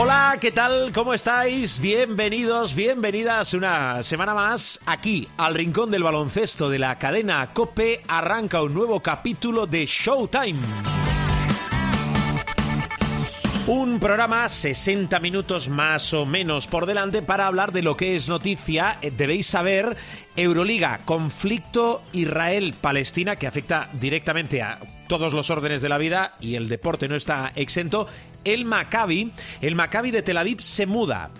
Hola, ¿qué tal? ¿Cómo estáis? Bienvenidos, bienvenidas una semana más aquí al Rincón del Baloncesto de la cadena Cope. Arranca un nuevo capítulo de Showtime. Un programa 60 minutos más o menos por delante para hablar de lo que es noticia. Eh, Debéis saber, Euroliga, conflicto Israel-Palestina que afecta directamente a todos los órdenes de la vida y el deporte no está exento. El Maccabi, el Maccabi de Tel Aviv se muda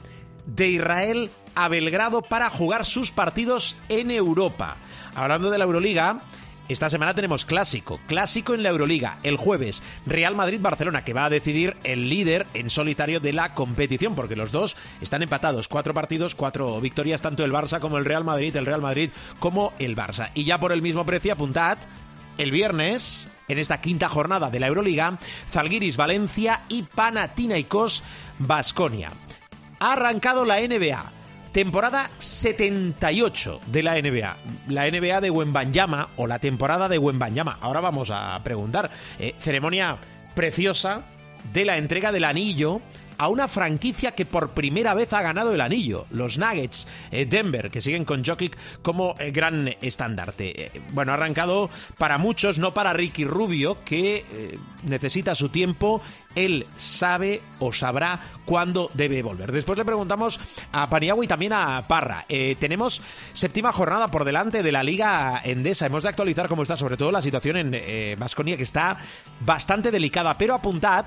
de Israel a Belgrado para jugar sus partidos en Europa. Hablando de la Euroliga, esta semana tenemos clásico, clásico en la Euroliga, el jueves, Real Madrid-Barcelona, que va a decidir el líder en solitario de la competición, porque los dos están empatados, cuatro partidos, cuatro victorias, tanto el Barça como el Real Madrid, el Real Madrid como el Barça. Y ya por el mismo precio, apuntad, el viernes, en esta quinta jornada de la Euroliga, Zalgiris Valencia y Panathinaikos Basconia. Ha arrancado la NBA. Temporada 78 de la NBA. La NBA de Wembanyama o la temporada de Wembanyama. Ahora vamos a preguntar. Eh, ceremonia preciosa de la entrega del anillo a una franquicia que por primera vez ha ganado el anillo, los Nuggets eh, Denver, que siguen con Jokic como eh, gran estandarte. Eh, bueno, ha arrancado para muchos, no para Ricky Rubio, que eh, necesita su tiempo. Él sabe o sabrá cuándo debe volver. Después le preguntamos a Paniagua y también a Parra. Tenemos séptima jornada por delante de la Liga Endesa. Hemos de actualizar cómo está, sobre todo la situación en Vasconia, que está bastante delicada. Pero apuntad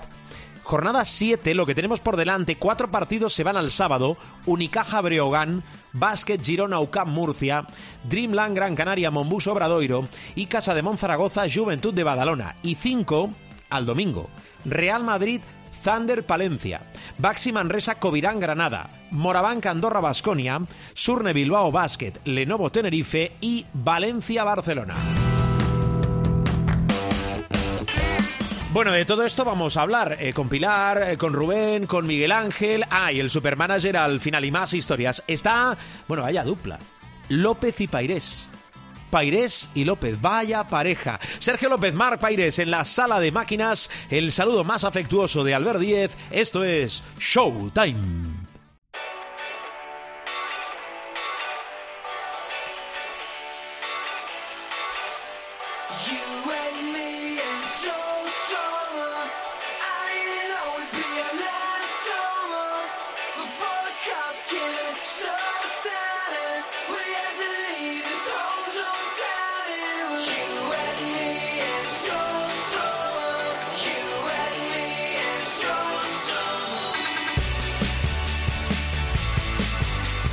Jornada 7, lo que tenemos por delante, cuatro partidos se van al sábado, Unicaja Breogán, Básquet Girona UCAM Murcia, Dreamland Gran Canaria Monbus Obradoiro y Casa de Monzaragoza Juventud de Badalona. Y cinco al domingo, Real Madrid Thunder Palencia, Baxi Manresa Covirán Granada, Morabanca Andorra Basconia, Surne Bilbao Basket, Lenovo Tenerife y Valencia Barcelona. Bueno, de todo esto vamos a hablar eh, con Pilar, eh, con Rubén, con Miguel Ángel. Ah, y el supermanager al final y más historias. Está, bueno, vaya dupla. López y Pairés. Pairés y López, vaya pareja. Sergio López, Marc Pairés en la sala de máquinas. El saludo más afectuoso de Albert Díez. Esto es Showtime.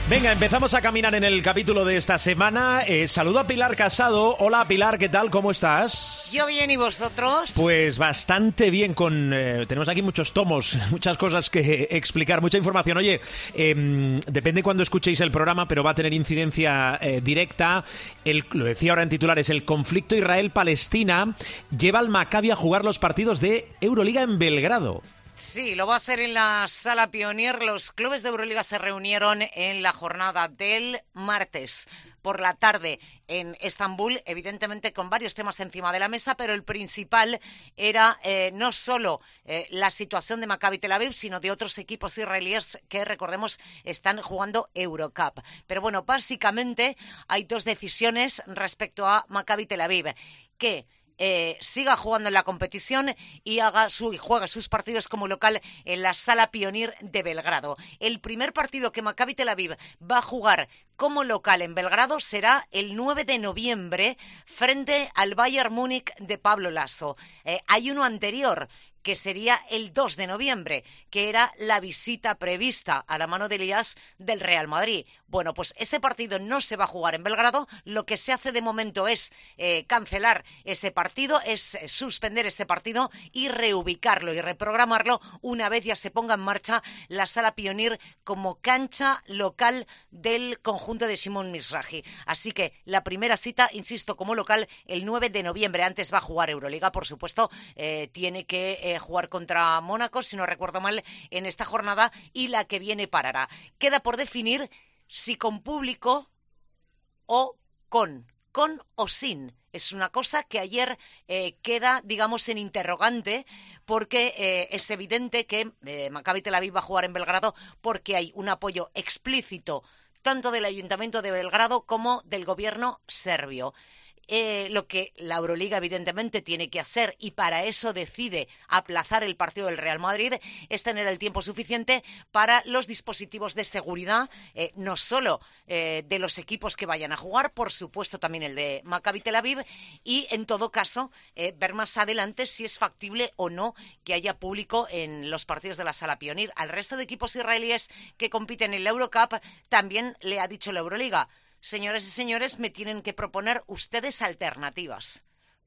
Venga, empezamos a caminar en el capítulo de esta semana. Eh, saludo a Pilar Casado. Hola Pilar, ¿qué tal? ¿Cómo estás? Yo bien, ¿y vosotros? Pues bastante bien con... eh, tenemos aquí muchos tomos, muchas cosas que explicar, mucha información. Oye, em, depende cuando escuchéis el programa, pero va a tener incidencia eh, directa. El, lo decía ahora en titulares, el conflicto Israel-Palestina lleva al Maccabi a jugar los partidos de Euroliga en Belgrado. Sí, lo va a hacer en la sala Pionier. Los clubes de Euroliga se reunieron en la jornada del martes por la tarde en Estambul, evidentemente con varios temas encima de la mesa, pero el principal era eh, no solo eh, la situación de Maccabi Tel Aviv, sino de otros equipos israelíes que, recordemos, están jugando Eurocup. Pero bueno, básicamente hay dos decisiones respecto a Maccabi Tel Aviv, que eh, siga jugando en la competición y haga su, y juegue sus partidos como local en la Sala Pionir de Belgrado. El primer partido que Maccabi Tel Aviv va a jugar como local en Belgrado será el 9 de noviembre frente al Bayern Múnich de Pablo Lasso. Eh, hay uno anterior que sería el 2 de noviembre, que era la visita prevista a la mano de Elías del Real Madrid. Bueno, pues ese partido no se va a jugar en Belgrado. Lo que se hace de momento es eh, cancelar ese partido, es eh, suspender este partido y reubicarlo y reprogramarlo una vez ya se ponga en marcha la sala Pionir como cancha local del conjunto de Simón Misraji. Así que la primera cita, insisto, como local el 9 de noviembre. Antes va a jugar Euroliga, por supuesto. eh, tiene que jugar contra Mónaco, si no recuerdo mal, en esta jornada y la que viene parará. Queda por definir si con público o con, con o sin. Es una cosa que ayer eh, queda, digamos, en interrogante, porque eh, es evidente que eh, Maccabi Tel Aviv va a jugar en Belgrado porque hay un apoyo explícito tanto del Ayuntamiento de Belgrado como del gobierno serbio. Eh, lo que la Euroliga evidentemente tiene que hacer y para eso decide aplazar el partido del Real Madrid es tener el tiempo suficiente para los dispositivos de seguridad, eh, no solo eh, de los equipos que vayan a jugar, por supuesto también el de Maccabi Tel Aviv y en todo caso ver más adelante si es factible o no que haya público en los partidos de la Sala Pionir. Al resto de equipos israelíes que compiten en la Eurocup también le ha dicho la Euroliga señores y señores, me tienen que proponer ustedes alternativas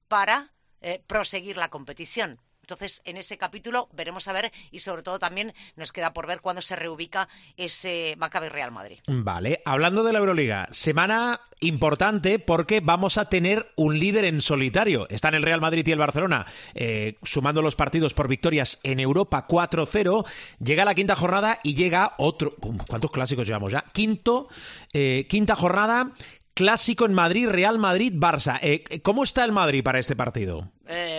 para eh, proseguir la competición. Entonces, en ese capítulo veremos a ver y sobre todo también nos queda por ver cuándo se reubica ese Maccabi Real Madrid. Vale, hablando de la Euroliga, semana importante porque vamos a tener un líder en solitario. Están el Real Madrid y el Barcelona eh, sumando los partidos por victorias en Europa 4-0. Llega la quinta jornada y llega otro. ¿Cuántos clásicos llevamos ya? Quinto, eh, quinta jornada. Clásico en Madrid, Real Madrid, Barça. Eh, ¿Cómo está el Madrid para este partido?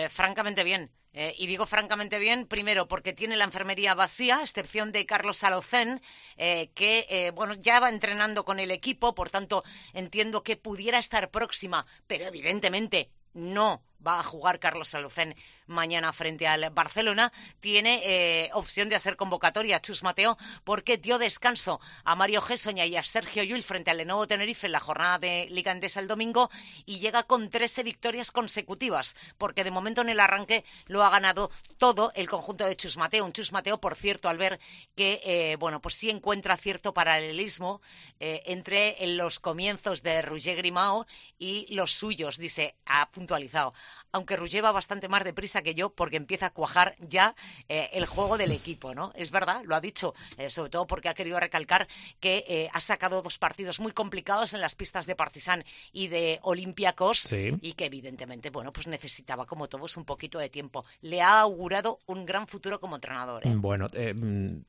Francamente bien. Eh, y digo francamente bien, primero porque tiene la enfermería vacía, a excepción de Carlos Alocén, eh, que eh, bueno ya va entrenando con el equipo, por tanto entiendo que pudiera estar próxima, pero evidentemente no va a jugar Carlos Alocén mañana frente al Barcelona, tiene eh, opción de hacer convocatoria a Chus Mateo porque dio descanso a Mario Gessoña y a Sergio Llull frente al Lenovo Tenerife en la jornada de Liga Endesa el domingo y llega con 13 victorias consecutivas porque de momento en el arranque lo ha ganado todo el conjunto de Chus Mateo. Un Chus Mateo, por cierto, al ver que eh, bueno pues sí encuentra cierto paralelismo eh, entre los comienzos de Roger Grimao y los suyos, dice, ha puntualizado aunque Roger va bastante más deprisa que yo porque empieza a cuajar ya eh, el juego del equipo, ¿no? Es verdad, lo ha dicho, eh, sobre todo porque ha querido recalcar que eh, ha sacado dos partidos muy complicados en las pistas de Partizan y de Olympiacos Sí. y que evidentemente, bueno, pues necesitaba como todos un poquito de tiempo. Le ha augurado un gran futuro como entrenador. Bueno, eh,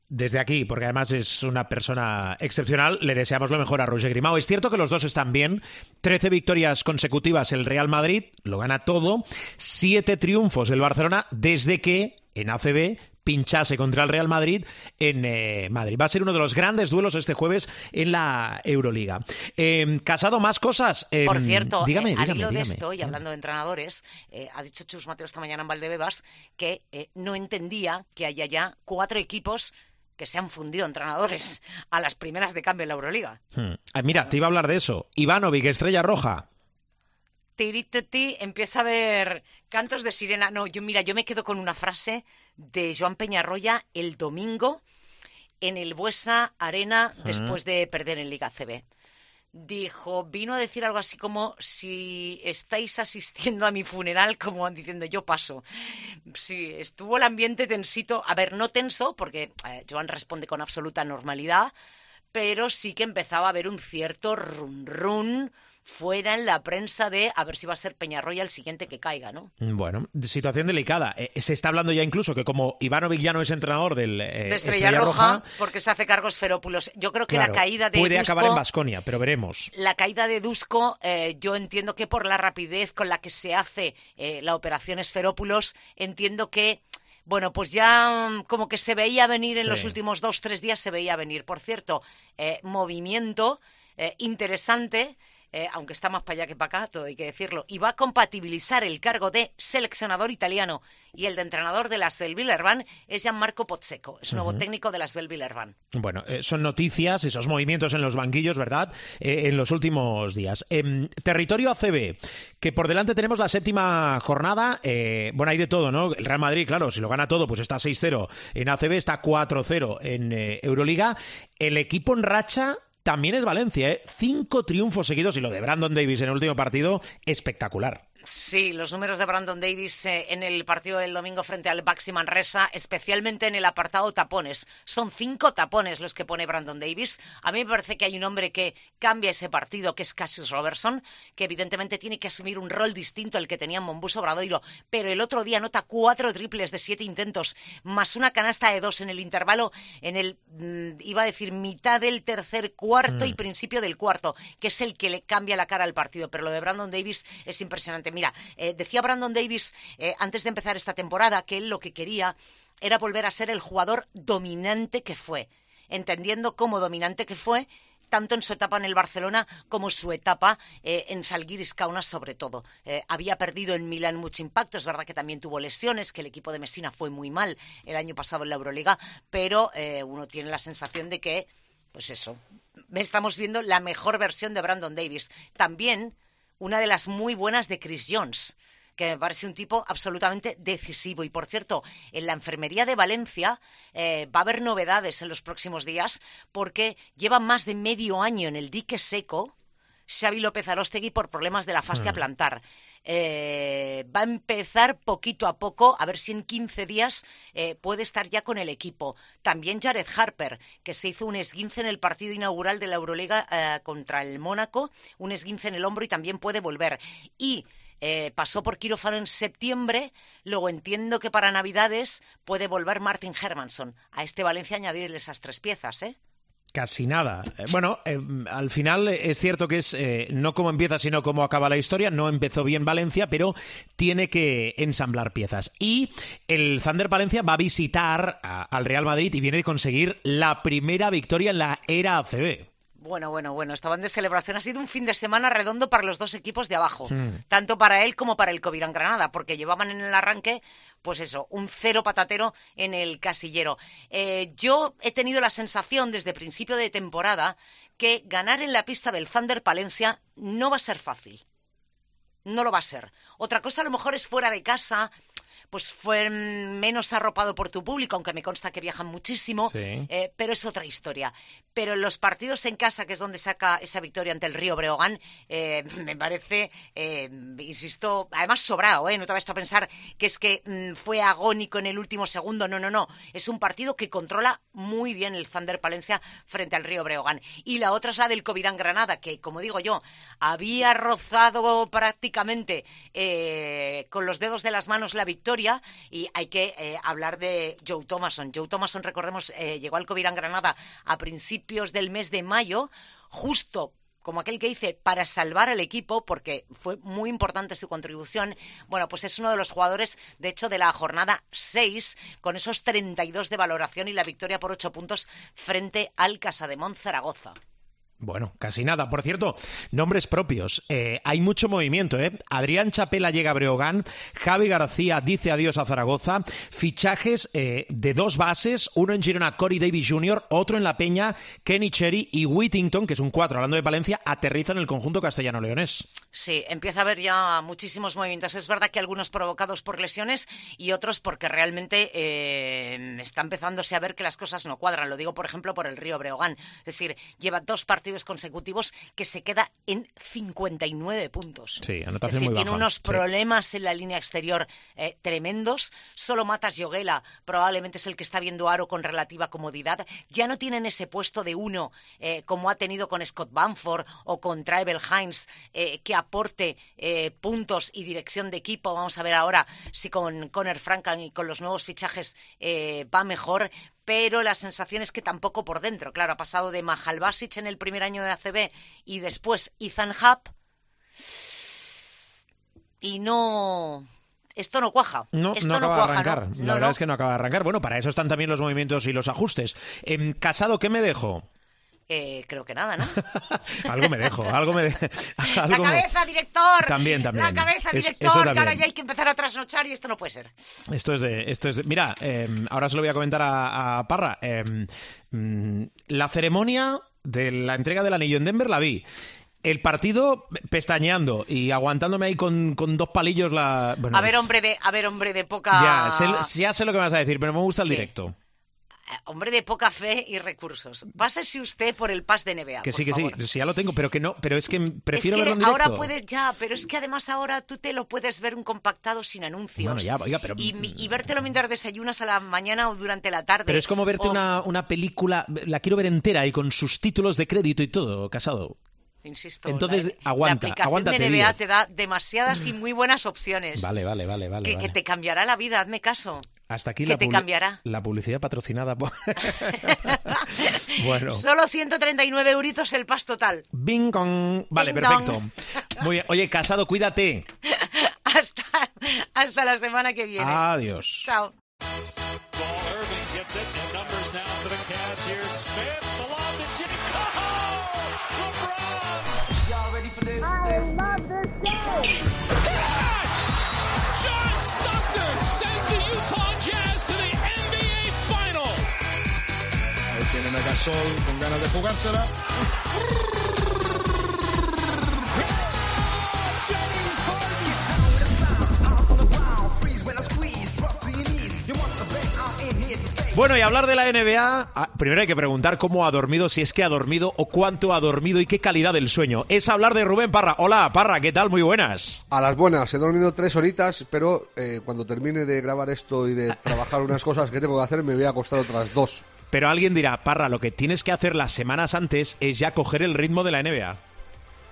desde aquí, porque además es una persona excepcional, le deseamos lo mejor a Roger Grimao. Es cierto que los dos están bien. 13 victorias consecutivas el Real Madrid, lo gana todo. Siete triunfos el Barcelona desde que en ACB pinchase contra el Real Madrid en eh, Madrid. Va a ser uno de los grandes duelos este jueves en la Euroliga. Eh, Casado, más cosas. Eh, Por cierto, dígame, eh, al dígame, hilo de esto, y hablando de entrenadores, eh, ha dicho Chus Mateo esta mañana en Valdebebas que no entendía que haya ya cuatro equipos que se han fundido entrenadores a las primeras de cambio en la Euroliga. Hmm. Ah, Mira, te iba a hablar de eso. Ivanovic, Estrella Roja. Tirititi, empieza a ver cantos de sirena. No, yo mira, yo me quedo con una frase de Joan Peñarroya el domingo en el Buesa Arena después de perder en Liga CB. Dijo, vino a decir algo así como si estáis asistiendo a mi funeral, como diciendo yo paso. Sí, estuvo el ambiente tensito, a ver, no tenso, porque eh, Joan responde con absoluta normalidad, pero sí que empezaba a haber un cierto run run fuera en la prensa de a ver si va a ser Peñarroya el siguiente que caiga, ¿no? Bueno, situación delicada. Eh, se está hablando ya incluso que como Ivanovic ya no es entrenador del eh, De Estrella, Roja, porque se hace cargo Esferópulos. Yo creo que claro, la caída de puede Dusko, acabar en Basconia, pero veremos. la caída de Dusko, eh, yo entiendo que por la rapidez con la que se hace eh, la operación Esferópulos, entiendo que bueno, pues ya mm, como que se veía venir en Sí. los últimos dos, tres días, se veía venir. Por cierto, eh, movimiento eh, interesante eh, aunque está más para allá que para acá, todo hay que decirlo, y va a compatibilizar el cargo de seleccionador italiano y el de entrenador de las Belvillerban es Gianmarco Pozzeco, es nuevo técnico de las Belvillerban. Bueno, eh, son noticias, esos movimientos en los banquillos, ¿verdad? Eh, en los últimos días. Em, territorio ACB, que por delante tenemos la séptima jornada. bueno, hay de todo, ¿no? El Real Madrid, claro, si lo gana todo, pues está 6-0 en ACB, está 4-0 en Euroliga. El equipo en racha también es Valencia, ¿eh? Cinco triunfos seguidos y lo de Brandon Davis en el último partido, espectacular. Sí, los números de Brandon Davis eh, en el partido del domingo frente al Baxi Manresa, especialmente en el apartado tapones. Son cinco tapones los que pone Brandon Davis. A mí me parece que hay un hombre que cambia ese partido, que es Cassius Robertson, que evidentemente tiene que asumir un rol distinto al que tenía Mombuso Bradoiro, pero el otro día anota cuatro triples de siete intentos, más una canasta de dos en el intervalo, en el, mm, iba a decir, mitad del tercer cuarto y principio del cuarto, que es el que le cambia la cara al partido. Pero lo de Brandon Davis es impresionante. Mira, eh, decía Brandon Davis eh, antes de empezar esta temporada que él lo que quería era volver a ser el jugador dominante que fue, entendiendo cómo dominante que fue tanto en su etapa en el Barcelona como su etapa eh, en Salguiris Kaunas sobre todo. Había perdido en Milán mucho impacto, es verdad que también tuvo lesiones, que el equipo de Messina fue muy mal el año pasado en la Euroliga, pero uno tiene la sensación de que, pues eso, estamos viendo la mejor versión de Brandon Davis. También una de las muy buenas de Chris Jones que me parece un tipo absolutamente decisivo. Y por cierto, en la enfermería de Valencia eh, va a haber novedades en los próximos días porque lleva más de medio año en el dique seco Xavi López Arostegui por problemas de la fascia plantar. Eh, va a empezar poquito a poco, a ver si en 15 días eh, puede estar ya con el equipo. También Jared Harper, que se hizo un esguince en el partido inaugural de la Euroliga eh, contra el Mónaco, un esguince en el hombro y también puede volver. Y eh, pasó por quirófano en septiembre, luego entiendo que para Navidades puede volver Martin Hermanson. A este Valencia añadirle esas tres piezas, ¿eh? Casi nada. Eh, Bueno, eh, al final es cierto que es eh, no cómo empieza, sino cómo acaba la historia. No empezó bien Valencia, pero tiene que ensamblar piezas. Y el Thunder Valencia va a visitar a- al Real Madrid y viene de conseguir la primera victoria en la era ACB. Bueno, bueno, bueno, estaban de celebración. Ha sido un fin de semana redondo para los dos equipos de abajo, tanto para él como para el Covirán Granada, porque llevaban en el arranque, pues eso, un cero patatero en el casillero. Eh, yo he tenido la sensación desde principio de temporada que ganar en la pista del Thunder Palencia no va a ser fácil. No lo va a ser. Otra cosa a lo mejor es fuera de casa, pues fue menos arropado por tu público, aunque me consta que viajan muchísimo, Sí. eh, pero es otra historia. Pero en los partidos en casa, que es donde saca esa victoria ante el Río Breogán, eh, me parece, eh, insisto, además sobrado, ¿eh? No te vayas a pensar que es que mm, fue agónico en el último segundo, no, no, no. Es un partido que controla muy bien el Thunder Palencia frente al Río Breogán. Y la otra es la del Covirán Granada, que, como digo yo, había rozado prácticamente eh, con los dedos de las manos la victoria y hay que eh, hablar de Joe Thomason. Joe Thomason, recordemos, eh, llegó al Covirán Granada a principios del mes de mayo, justo como aquel que dice, para salvar al equipo, porque fue muy importante su contribución, bueno, pues es uno de los jugadores, de hecho, de la jornada 6, con esos 32 de valoración y la victoria por 8 puntos frente al Casademón Zaragoza. Bueno, casi nada. Por cierto, nombres propios. Eh, hay mucho movimiento, ¿eh? Adrián Chapela llega a Breogán, Javi García dice adiós a Zaragoza, fichajes eh, de dos bases, uno en Girona, Corey Davis Jr., otro en La Peña, Kenny Cherry y Whittington, que es un cuatro, hablando de Valencia, aterriza en el conjunto castellano-leonés. Sí, empieza a haber ya muchísimos movimientos. Es verdad que algunos provocados por lesiones y otros porque realmente eh, está empezándose a ver que las cosas no cuadran. Lo digo, por ejemplo, por el Río Breogán. Es decir, lleva dos partidos consecutivos que se queda en 59 puntos. Sí, anotación decir, muy tiene baja, unos sí. problemas en la línea exterior eh, tremendos. Solo Matas Yoguela probablemente es el que está viendo Aro con relativa comodidad. Ya no tienen ese puesto de uno eh, como ha tenido con Scott Bamford o con Travel Hines eh, que aporte puntos y dirección de equipo. Vamos a ver ahora si con Conor Frankan y con los nuevos fichajes va mejor. Pero la sensación es que tampoco por dentro. Claro, ha pasado de Mahal Basic en el primer año de ACB y después Ethan Hub. Y no. Esto no cuaja. No, Esto no no acaba cuaja, de arrancar. ¿no? La verdad es que no acaba de arrancar. Bueno, para eso están también los movimientos y los ajustes. Em, Casado, ¿qué me dejo? Eh, creo que nada, ¿no? algo me dejo, algo me de- La me- cabeza, director. También, también. La cabeza, director. que ahora ya hay que empezar a trasnochar y esto no puede ser. Esto es de. Esto es de- mira, eh, ahora se lo voy a comentar a, a Parra. Eh, mm, la ceremonia de la entrega del anillo en Denver la vi. El partido pestañeando y aguantándome ahí con, con dos palillos la. bueno, A ver, hombre de, a ver, hombre de poca. Ya sé, ya sé lo que vas a decir, pero me gusta el ¿Qué? directo. Hombre de poca fe y recursos. Pásese usted por el pas de NBA. Que por sí, que favor. sí, sí, ya lo tengo, pero que no, pero es que prefiero es que verlo en directo. ahora puede ya, pero es que además ahora tú te lo puedes ver un compactado sin anuncios. Bueno, ya, oiga, pero- y, mi- y vértelo mientras desayunas a la mañana o durante la tarde. Pero es como verte O- una, una película, la quiero ver entera y con sus títulos de crédito y todo, casado. Insisto. Entonces, la, aguanta, la aplicación aguántate, de NBA te da demasiadas y muy buenas opciones. Vale, vale, vale, vale. que, vale. que te cambiará la vida, hazme caso. Hasta aquí la, te publi- cambiará. la publicidad patrocinada por... bueno. Solo 139 euritos el pas total. Bing Kong. Vale, perfecto. dong. Muy bien. Oye, casado, cuídate. Hasta, hasta la semana que viene. Adiós. Chao. Gasol con ganas de jugársela. Bueno, y hablar de la NBA, ah, primero hay que preguntar cómo ha dormido, si es que ha dormido o cuánto ha dormido y qué calidad del sueño. Es hablar de Rubén Parra. Hola, Parra, ¿qué tal? Muy buenas. A las buenas, he dormido tres horitas, pero eh, cuando termine de grabar esto y de trabajar unas cosas que tengo que hacer, me voy a acostar otras dos. Pero alguien dirá, Parra, lo que tienes que hacer las semanas antes es ya coger el ritmo de la NBA.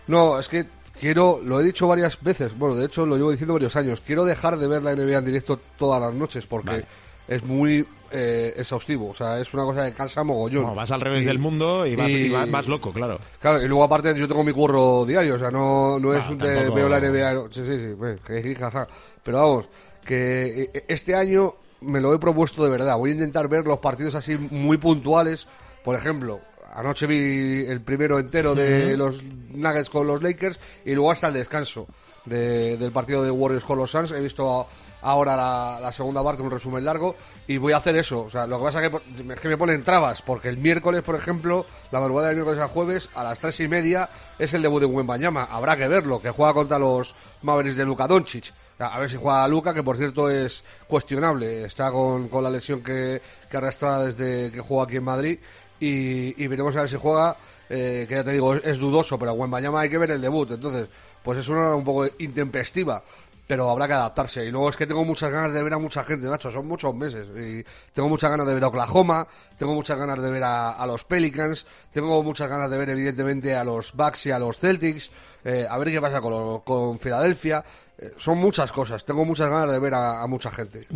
No, es que quiero, lo he dicho varias veces, bueno, de hecho lo llevo diciendo varios años, quiero dejar de ver la NBA en directo todas las noches porque Vale. es muy eh, exhaustivo, o sea, es una cosa que cansa mogollón. No, vas al revés Y- del mundo y vas, y y- vas más loco, claro. Claro, y luego aparte yo tengo mi curro diario, o sea, no, no es Ah, un de veo la NBA, sí, sí, sí, pues, que jaja. pero vamos, que eh, este año me lo he propuesto de verdad, voy a intentar ver los partidos así muy puntuales, por ejemplo, anoche vi el primero entero de los Nuggets con los Lakers y luego hasta el descanso de- del partido de Warriors con los Suns, he visto ahora la, la segunda parte, un resumen largo, y voy a hacer eso. O sea, lo que pasa es que, por- es que me ponen trabas, porque el miércoles, por ejemplo, la madrugada del miércoles al jueves, a las tres y media, es el debut de Wembanyama. Habrá que verlo, que juega contra los Mavericks de Luka Doncic. A ver si juega Luka, que por cierto es cuestionable. Está con, con la lesión que, que arrastra desde que juega aquí en Madrid. Y, y veremos a ver si juega, eh, que ya te digo, es, dudoso, pero a Wembanyama hay que ver el debut. Entonces, pues es una un poco intempestiva pero habrá que adaptarse. Y luego es que tengo muchas ganas de ver a mucha gente, Nacho, son muchos meses. Y tengo muchas ganas de ver a Oklahoma, tengo muchas ganas de ver a, los Pelicans, tengo muchas ganas de ver evidentemente a los Bucks y a los Celtics, eh, a ver qué pasa con, con Filadelfia. Eh, son muchas cosas, tengo muchas ganas de ver a, mucha gente.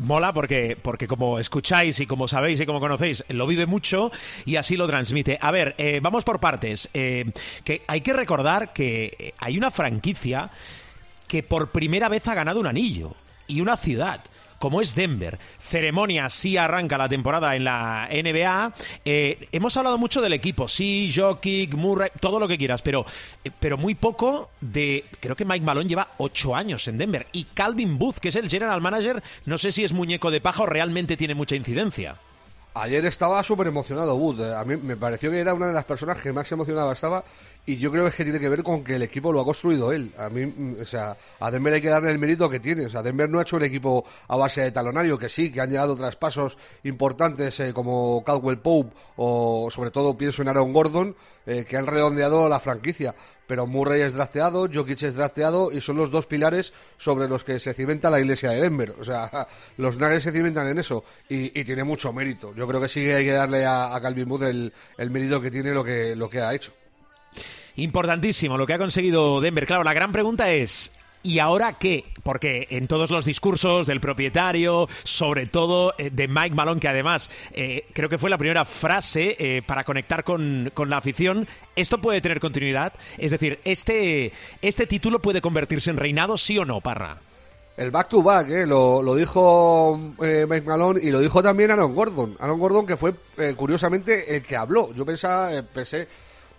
Mola porque, porque como escucháis y como sabéis y como conocéis, lo vive mucho y así lo transmite. A ver, eh, vamos por partes. Eh, que hay que recordar que hay una franquicia que por primera vez ha ganado un anillo y una ciudad. Como es Denver. Ceremonia, sí arranca la temporada en la NBA. Eh, hemos hablado mucho del equipo, sí, Jokic, Murray, todo lo que quieras, pero, eh, pero muy poco de. Creo que Mike Malone lleva ocho años en Denver. Y Calvin Booth, que es el general manager, no sé si es muñeco de paja o realmente tiene mucha incidencia. Ayer estaba súper emocionado Wood. eh, A mí me pareció que era una de las personas que más emocionada estaba y yo creo que tiene que ver con que el equipo lo ha construido él. A mí, mm, o sea, a Denver hay que darle el mérito que tiene. O sea, Denver no ha hecho un equipo a base de talonario, que sí, que han llegado traspasos importantes eh, como Caldwell Pope o sobre todo pienso en Aaron Gordon, eh, que han redondeado la franquicia. Pero Murray es drafteado, Jokic es drafteado y son los dos pilares sobre los que se cimenta la iglesia de Denver. O sea, los Nuggets se cimentan en eso y, tiene mucho mérito. Yo creo que sí hay que darle a, Calvin Booth el, el mérito que tiene lo que, lo que ha hecho. Importantísimo lo que ha conseguido Denver. Claro, la gran pregunta es. ¿Y ahora qué? Porque en todos los discursos del propietario, sobre todo eh, de Mike Malone, que además eh, creo que fue la primera frase eh, para conectar con, con la afición, ¿esto puede tener continuidad? Es decir, ¿este, ¿este título puede convertirse en reinado, sí o no, Parra? El back to back, ¿eh? lo, lo dijo eh, Mike Malone y lo dijo también Aaron Gordon. Aaron Gordon que fue eh, curiosamente el que habló. Yo pensaba, eh, pensé,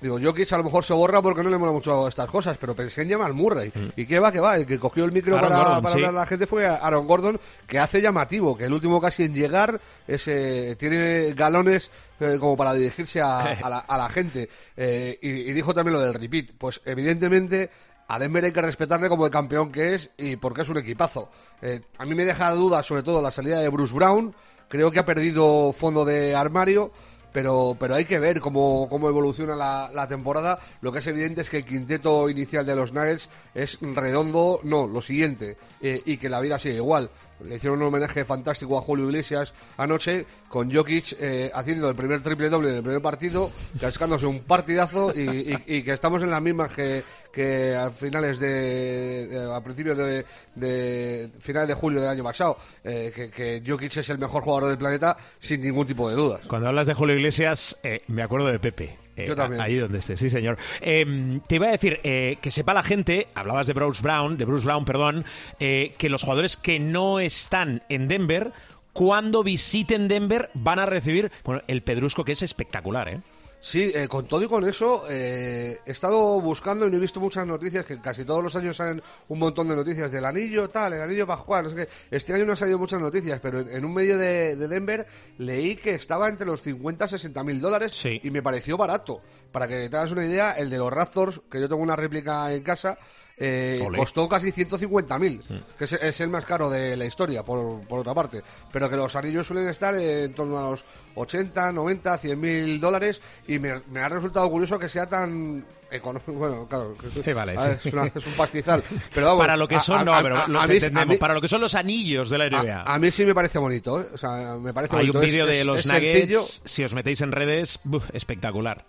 digo, Jokic a lo mejor se borra porque no le mola mucho estas cosas, pero pensé en Jamal Murray. ¿Y qué va, qué va? El que cogió el micro Mm. Aaron para, Gordon, para sí. hablar a la gente fue Aaron Gordon, que hace llamativo, que el último casi en llegar es, eh, tiene galones eh, como para dirigirse a, a la, a la gente. Eh, y, y dijo también lo del repeat. Pues evidentemente a Denver hay que respetarle como el campeón que es y porque es un equipazo. Eh, a mí me deja dudas sobre todo la salida de Bruce Brown. Creo que ha perdido fondo de armario. Pero, pero hay que ver cómo, cómo evoluciona la, temporada. Lo que es evidente es que el quinteto inicial de los Nuggets es redondo, no, lo siguiente, eh, y que la vida sigue igual. Le hicieron un homenaje fantástico a Julio Iglesias anoche, con Jokic eh, haciendo el primer triple doble en el primer partido, cascándose un partidazo y, que estamos en las mismas que, que a finales de, de- a principios de, de finales de julio del año pasado, eh, que, que Jokic es el mejor jugador del planeta sin ningún tipo de dudas. Cuando hablas de Julio Iglesias, eh, me acuerdo de Pepe. Eh, Yo también. Ahí donde esté, sí, señor. Eh, te iba a decir eh, que sepa la gente, hablabas de Bruce Brown, de Bruce Brown, perdón, eh, que los jugadores que no están en Denver, cuando visiten Denver, van a recibir bueno, el pedrusco que es espectacular, ¿eh? Sí, eh, con todo y con eso, eh, he estado buscando y no he visto muchas noticias, que casi todos los años salen un montón de noticias del anillo, tal, el anillo jugar, no sé qué. Este año no han salido muchas noticias, pero en, en un medio de, de Denver leí que estaba entre los 50 y 60 mil dólares Sí. y me pareció barato. Para que te hagas una idea, el de los Raptors, que yo tengo una réplica en casa, eh, costó casi 150.000, que es, es el más caro de la historia, por, por otra parte. Pero que los anillos suelen estar en torno a los 80, 90, 100 mil dólares y me, me ha resultado curioso que sea tan económico. Bueno, claro, Sí, vale, sí. es, una- es un pastizal. Pero vamos, para lo que son, a- no, a- pero lo entendemos. mí- para lo que son los anillos de la NBA. a, a mí sí me parece bonito, ¿eh? O sea, me parece Hay bonito. un vídeo de es- los Nuggets, sencillo. si os metéis en redes, buf, espectacular.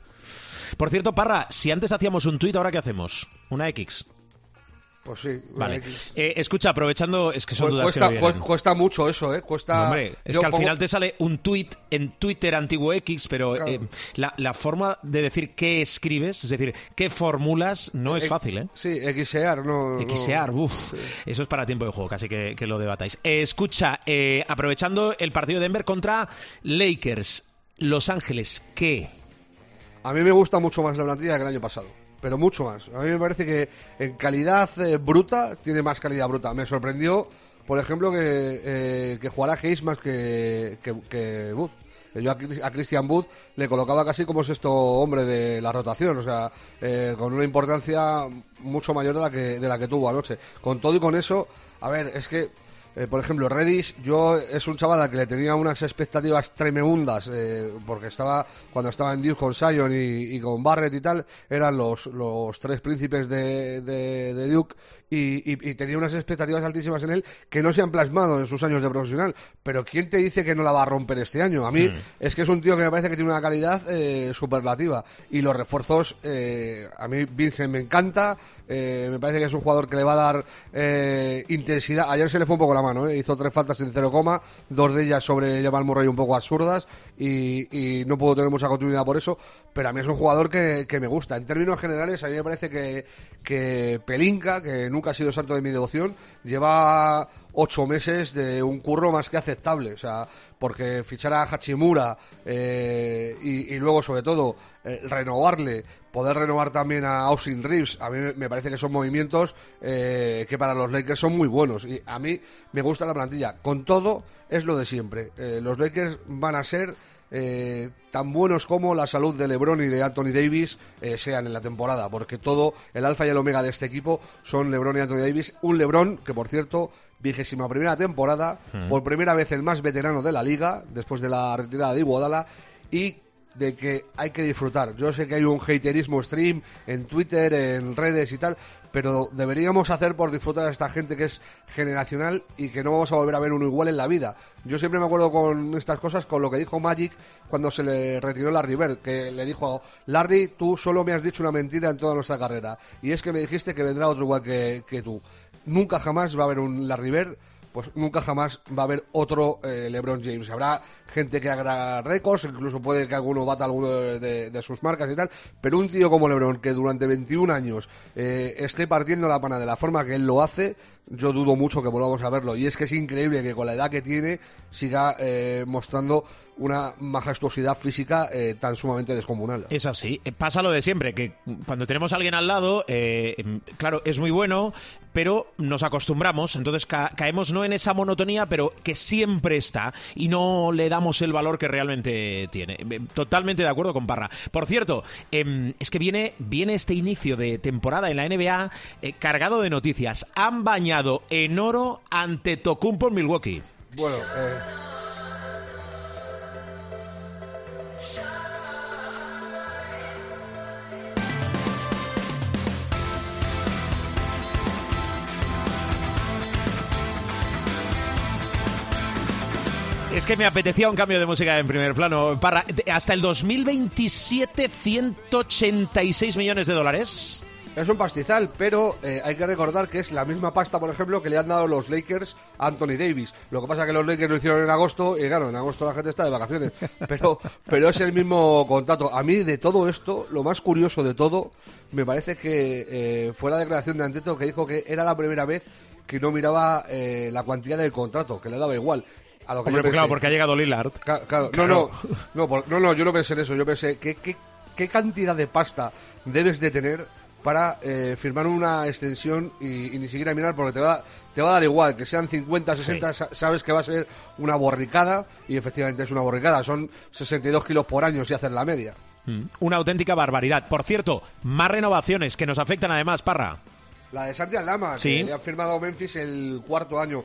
Por cierto, Parra, si antes hacíamos un tuit, ¿ahora qué hacemos? ¿Una X? Pues sí, Vale. Eh, escucha, aprovechando, es que son dudas cuesta, que vienen. cu- cuesta mucho eso, ¿eh? Cuesta. Hombre, es yo que al pongo- final te sale un tuit en Twitter antiguo X, pero Claro. eh, la, la forma de decir qué escribes, es decir, qué formulas, no es Eh, fácil, ¿eh? Sí, Xear, no. no- Xear, uff, eso es para tiempo de juego, casi que, que lo debatáis. Eh, escucha, aprovechando el partido de Denver contra Lakers, Los Ángeles, ¿qué? A mí me gusta mucho más la plantilla que el año pasado. Pero mucho más. A mí me parece que en calidad eh, bruta tiene más calidad bruta. Me sorprendió, por ejemplo, que, eh, que jugara Hayes más que, que, Booth. Yo a, a Christian Booth le colocaba casi como sexto hombre de la rotación, o sea, eh, con una importancia mucho mayor de la que de la que tuvo anoche. Con todo y con eso, a ver, es que eh, por ejemplo, Redis, yo es un chaval al que le tenía unas expectativas tremendas, eh, porque estaba, cuando estaba en Duke con Sion y, y con Barrett y tal, eran los, los tres príncipes de, de- de Duke y, y- y tenía unas expectativas altísimas en él que no se han plasmado en sus años de profesional. Pero ¿quién te dice que no la va a romper este año? A mí es que es un tío que me parece que tiene una calidad eh, superlativa y los refuerzos, eh, a mí Vincent me encanta, eh, me parece que es un jugador que le va a dar eh, intensidad. Ayer se le fue un poco la mano, ¿eh? hizo tres faltas en cero coma, dos de ellas sobre Jamal Murray un poco absurdas y, y no puedo tener mucha continuidad por eso, pero a mí es un jugador que, que me gusta. En términos generales, a mí me parece que, que Pelinka, que nunca ha sido santo de mi devoción, lleva ocho meses de un curro más que aceptable. O sea, porque fichar a Hachimura eh, y, y luego, sobre todo, eh, renovarle, poder renovar también a Austin Reeves, a mí me- parece que son movimientos eh, que para los Lakers son muy buenos. Y a mí me gusta la plantilla. Con todo, es lo de siempre. Eh, los Lakers van a ser eh, tan buenos como la salud de LeBron y de Anthony Davis eh, sean en la temporada, porque todo el alfa y el omega de este equipo son LeBron y Anthony Davis. Un LeBron que, por cierto, vigésima primera temporada, por primera vez el más veterano de la liga, después de la retirada de Iguodala, y de que hay que disfrutar. Yo sé que hay un haterismo stream en Twitter, en redes y tal, pero deberíamos hacer por disfrutar a esta gente que es generacional y que no vamos a volver a ver uno igual en la vida. Yo siempre me acuerdo con estas cosas, con lo que dijo Magic cuando se le retiró Larry Bird, que le dijo, Larry, tú solo me has dicho una mentira en toda nuestra carrera, y es que me dijiste que vendrá otro igual que, que tú. Nunca jamás va a haber un Larry Bird pues nunca jamás va a haber otro eh, LeBron James. Habrá gente que haga récords, incluso puede que alguno bata alguno de, de- sus marcas y tal, pero un tío como LeBron que durante 21 años eh, esté partiendo la pana de la forma que él lo hace, yo dudo mucho que volvamos a verlo. Y es que es increíble que con la edad que tiene siga eh, mostrando una majestuosidad física eh, tan sumamente descomunal. Es así. Pasa lo de siempre, que cuando tenemos a alguien al lado, eh, em, claro, es muy bueno, pero nos acostumbramos, entonces ca- caemos no en esa monotonía, pero que siempre está y no le damos el valor que realmente tiene. Eh, Totalmente de acuerdo con Parra. Por cierto, em, es que viene, viene este inicio de temporada en la NBA eh, cargado de noticias. Han bañado en oro ante Tocumpo en Milwaukee. Bueno, eh, que me apetecía un cambio de música en primer plano. Parra, de- hasta el 2027, 186 millones de dólares. es un pastizal, pero eh, hay que recordar que es la misma pasta, por ejemplo, que le han dado los Lakers a Anthony Davis. Lo que pasa es que los Lakers lo hicieron en agosto y claro, en agosto la gente está de vacaciones. Pero, pero es el mismo contrato. A mí de todo esto, lo más curioso de todo, me parece que eh, fue la declaración de Anteto que dijo que era la primera vez que no miraba eh, la cuantía del contrato, que le daba igual. A lo que Hombre, yo pues claro, porque ha llegado Lillard. Ca- claro, Claro. No, no, no, por- no, no, yo no pensé en eso. Yo pensé, ¿qué, qué, qué cantidad de pasta debes de tener para eh, firmar una extensión y, y ni siquiera mirar? Porque te va, te va a dar igual, que sean 50, 60, sa- sabes que va a ser una borricada y efectivamente es una borricada. Son 62 kilos por año si haces la media. Mm. Una auténtica barbaridad. Por cierto, más renovaciones que nos afectan además, Parra. La de Santi Aldama, Sí. que le han firmado Memphis el cuarto año.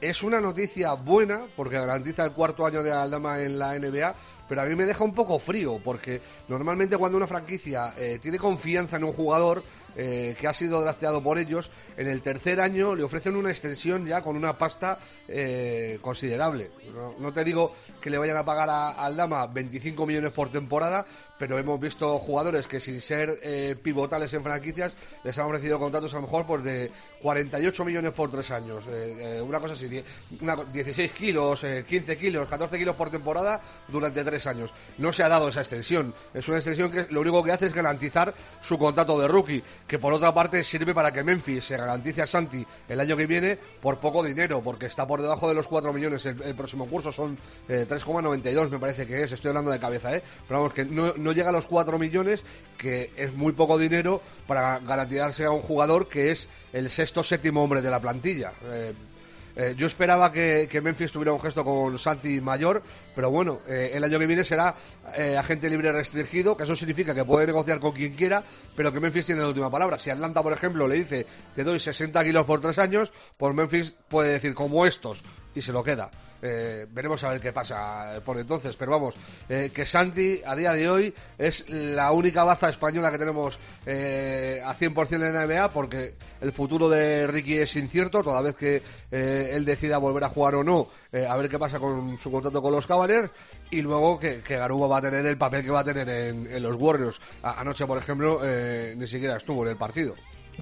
Es una noticia buena porque garantiza el cuarto año de Aldama en la NBA, pero a mí me deja un poco frío porque normalmente cuando una franquicia eh, tiene confianza en un jugador eh, que ha sido drafteado por ellos, en el tercer año le ofrecen una extensión ya con una pasta eh, considerable. No, te digo que le vayan a pagar a Aldama 25 millones por temporada, pero hemos visto jugadores que sin ser eh, pivotales en franquicias les han ofrecido contratos a lo mejor por de 48 millones por tres años. Eh, eh, una cosa así, una co- 16 kilos, eh, 15 kilos, 14 kilos por temporada durante tres años. No se ha dado esa extensión. Es una extensión que lo único que hace es garantizar su contrato de rookie, que por otra parte sirve para que Memphis se garantice a Santi el año que viene por poco dinero, porque está por debajo de los 4 millones. El, el próximo curso son eh, 3,92 me parece que es, estoy hablando de cabeza, ¿eh? Pero vamos, que no llega a los 4 millones, que es muy poco dinero para garantizarse a un jugador que es el sexto séptimo hombre de la plantilla. Eh, eh, yo esperaba que, que Memphis tuviera un gesto con Santi mayor, pero bueno, eh, el año que viene será agente libre restringido, que eso significa que puede negociar con quien quiera, pero que Memphis tiene la última palabra. Si Atlanta, por ejemplo, le dice te doy 60 kilos por tres años, pues Memphis puede decir como estos y se lo queda. Eh, veremos a ver qué pasa por entonces, pero vamos, eh, que Santi a día de hoy es la única baza española que tenemos eh, a 100% en la NBA porque el futuro de Ricky es incierto, toda vez que eh, él decida volver a jugar o no, eh, a ver qué pasa con su contrato con los Cavaliers y luego que, que va a tener el papel que va a tener en, los Warriors. Anoche, por ejemplo, ni siquiera estuvo en el partido.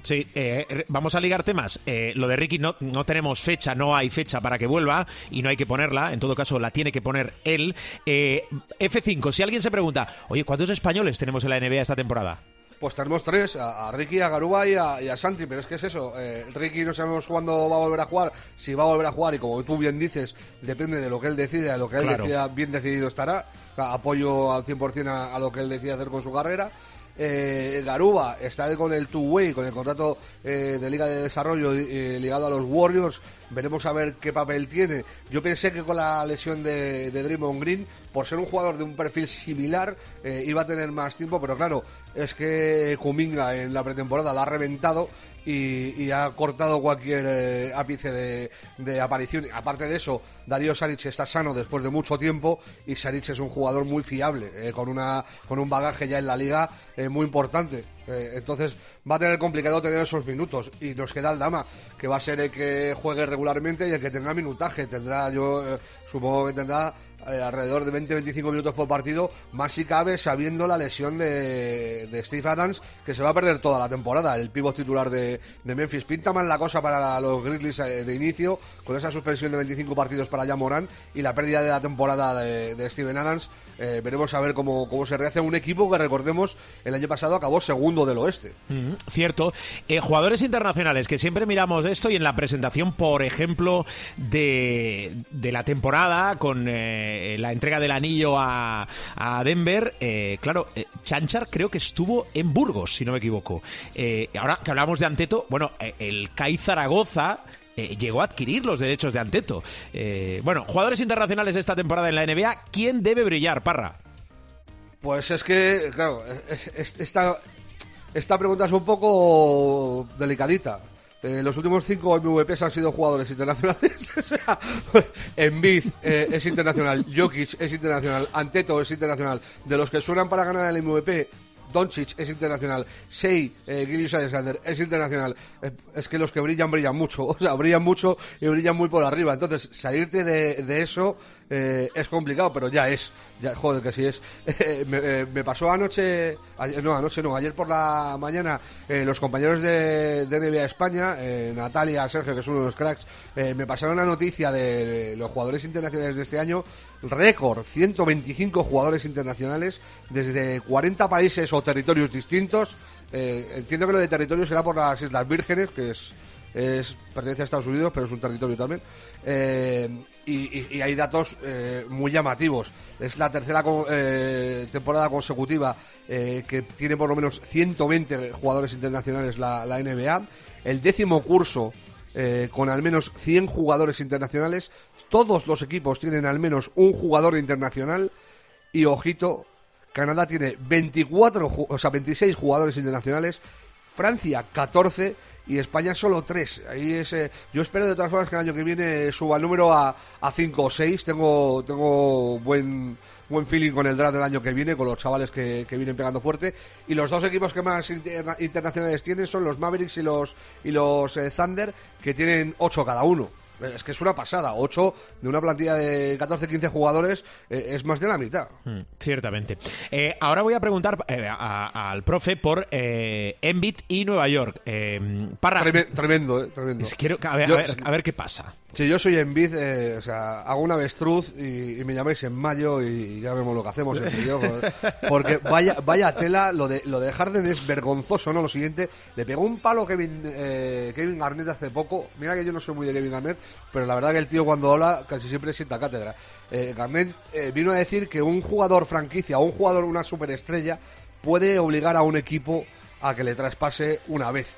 Sí, eh, vamos a ligar temas. Eh, lo de Ricky no, no tenemos fecha, no hay fecha para que vuelva y no hay que ponerla. En todo caso, la tiene que poner él. Eh, F5, si alguien se pregunta, oye, ¿cuántos españoles tenemos en la NBA esta temporada? Pues tenemos tres, a, a Ricky, a Garuba y a, y a Santi, pero es que es eso, eh, Ricky no sabemos cuándo va a volver a jugar, si va a volver a jugar y como tú bien dices, depende de lo que él decida, de lo que él Claro. decida, bien decidido estará, O sea, apoyo al 100% a, a lo que él decida hacer con su carrera. Eh, Garuba está con el two-way, con el contrato eh, de Liga de Desarrollo eh, ligado a los Warriors. Veremos a ver qué papel tiene. Yo pensé que con la lesión de, de Draymond Green, por ser un jugador de un perfil similar, eh, iba a tener más tiempo, pero claro, es que Kuminga en la pretemporada la ha reventado y, y ha cortado cualquier eh, ápice de, aparición. Aparte de eso, Darío Saric está sano después de mucho tiempo y Saric es un jugador muy fiable, eh, con, una, con un bagaje ya en la liga eh, muy importante. Eh, entonces va a tener complicado tener esos minutos y nos queda el Dama, que va a ser el que juegue regularmente y el que tenga minutaje. Tendrá, yo eh, supongo que tendrá eh, alrededor de 20-25 minutos por partido, más si cabe sabiendo la lesión de, de Steve Adams, que se va a perder toda la temporada, el pívot titular de, Memphis. Pinta mal la cosa para los Grizzlies de inicio, con esa suspensión de 25 partidos para Morán y la pérdida de la temporada de, de Steven Adams. Veremos a ver cómo, cómo se rehace un equipo que, recordemos, el año pasado acabó segundo mundo del oeste. Mm, cierto. Eh, jugadores internacionales, que siempre miramos esto y en la presentación, por ejemplo, de, de la temporada, con eh, la entrega del anillo a, a Denver, eh, claro, Chanchar creo que estuvo en Burgos, si no me equivoco. Ahora que hablamos de Anteto, bueno, el CAI Zaragoza eh, llegó a adquirir los derechos de Anteto. Eh, bueno, jugadores internacionales de esta temporada en la NBA, ¿quién debe brillar, Parra? Pues es que, claro, es- es- esta, esta pregunta es un poco delicadita. Eh, los últimos cinco MVPs han sido jugadores internacionales. o sea, Embiid eh, es internacional, Jokic es internacional, Anteto es internacional. De los que suenan para ganar el MVP, Doncic es internacional, Shea, eh, Gilgeous Alexander es internacional. Eh, es que los que brillan, brillan mucho. O sea, brillan mucho y brillan muy por arriba. Entonces, salirte de, de eso eh, es complicado, pero ya es. Ya, joder, que sí es. Eh, me, pasó anoche, ayer- no, anoche no, ayer por la mañana, los compañeros de, de NBA España, Natalia, Sergio, que es uno de los cracks, me pasaron la noticia de los jugadores internacionales de este año. Récord, 125 jugadores internacionales desde 40 países o territorios distintos. Eh, entiendo que lo de territorio será por las Islas Vírgenes, que es es, pertenece a Estados Unidos, pero es un territorio también. Eh, y, hay datos eh, muy llamativos. Es la tercera temporada consecutiva que tiene por lo menos 120 jugadores internacionales la, NBA. El décimo curso con al menos 100 jugadores internacionales. Todos los equipos tienen al menos un jugador internacional. Y ojito, Canadá tiene 24, ju- o sea, 26 jugadores internacionales. Francia 14 y España solo 3. Ahí es, eh, yo espero de todas formas que el año que viene suba el número a, a 5 o 6. Tengo, tengo buen, buen feeling con el draft del año que viene, con los chavales que, que vienen pegando fuerte. Y los dos equipos que más interna- internacionales tienen son los Mavericks y los, y los eh, Thunder, que tienen 8 cada uno. Es que es una pasada. 8 de una plantilla de 14-15 jugadores eh, es más de la mitad. Mm, Ciertamente. Eh, ahora voy a preguntar eh, a- al profe por Embiid y Nueva York. Eh, Parra, Treme- tremendo, tremendo. quiero, a, ver, Yo- a, ver, a ver qué pasa. Si yo soy Envid, eh, o sea, hago un avestruz y, y me llamáis en mayo y ya vemos lo que hacemos. entre yo, porque vaya, vaya tela, lo de, lo de Harden es vergonzoso, ¿no? Lo siguiente, le pegó un palo Kevin, eh, Kevin Garnett hace poco. Mira que yo no soy muy de Kevin Garnett, pero la verdad que el tío cuando habla casi siempre sienta cátedra. Eh, Garnett eh, vino a decir que un jugador franquicia un jugador, una superestrella, puede obligar a un equipo a que le traspase una vez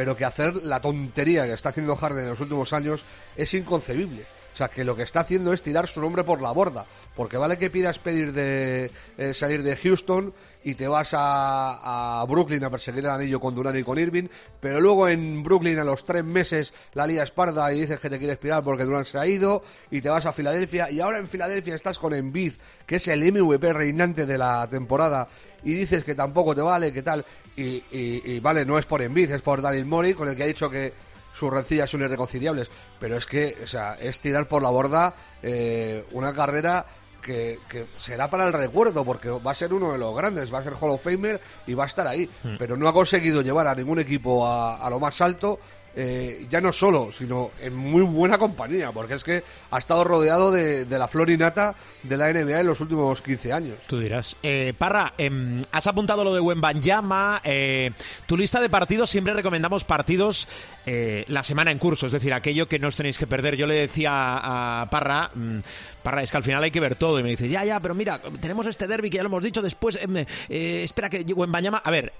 pero que hacer la tontería que está haciendo Harden en los últimos años es inconcebible. O sea, que lo que está haciendo es tirar su nombre por la borda. Porque vale que pidas pedir de eh, salir de Houston y te vas a, Brooklyn a perseguir el anillo con Durant y con Irving, pero luego en Brooklyn a los tres meses la lía esparda y dices que te quieres pirar porque Durant se ha ido y te vas a Filadelfia y ahora en Filadelfia estás con Embiid, que es el MVP reinante de la temporada y dices que tampoco te vale, que tal, y, y- y vale, no es por Embiid, es por Daryl Morey, con el que ha dicho que sus rencillas son irreconciliables, pero es que, o sea, es tirar por la borda eh, una carrera que, que será para el recuerdo, porque va a ser uno de los grandes, va a ser Hall of Famer y va a estar ahí, pero no ha conseguido llevar a ningún equipo a, a lo más alto. Eh, ya no solo, sino en muy buena compañía, porque es que ha estado rodeado de, de la florinata de la NBA en los últimos 15 años. Tú dirás. Eh, Parra, em, has apuntado lo de Wembanyama. Eh, tu lista de partidos, siempre recomendamos partidos eh, la semana en curso, es decir, aquello que no os tenéis que perder. Yo le decía a, a Parra, mm, Parra, es que al final hay que ver todo. Y me dice, ya, ya, pero mira, tenemos este derby que ya lo hemos dicho, después, em, eh, espera que Wembanyama... A ver,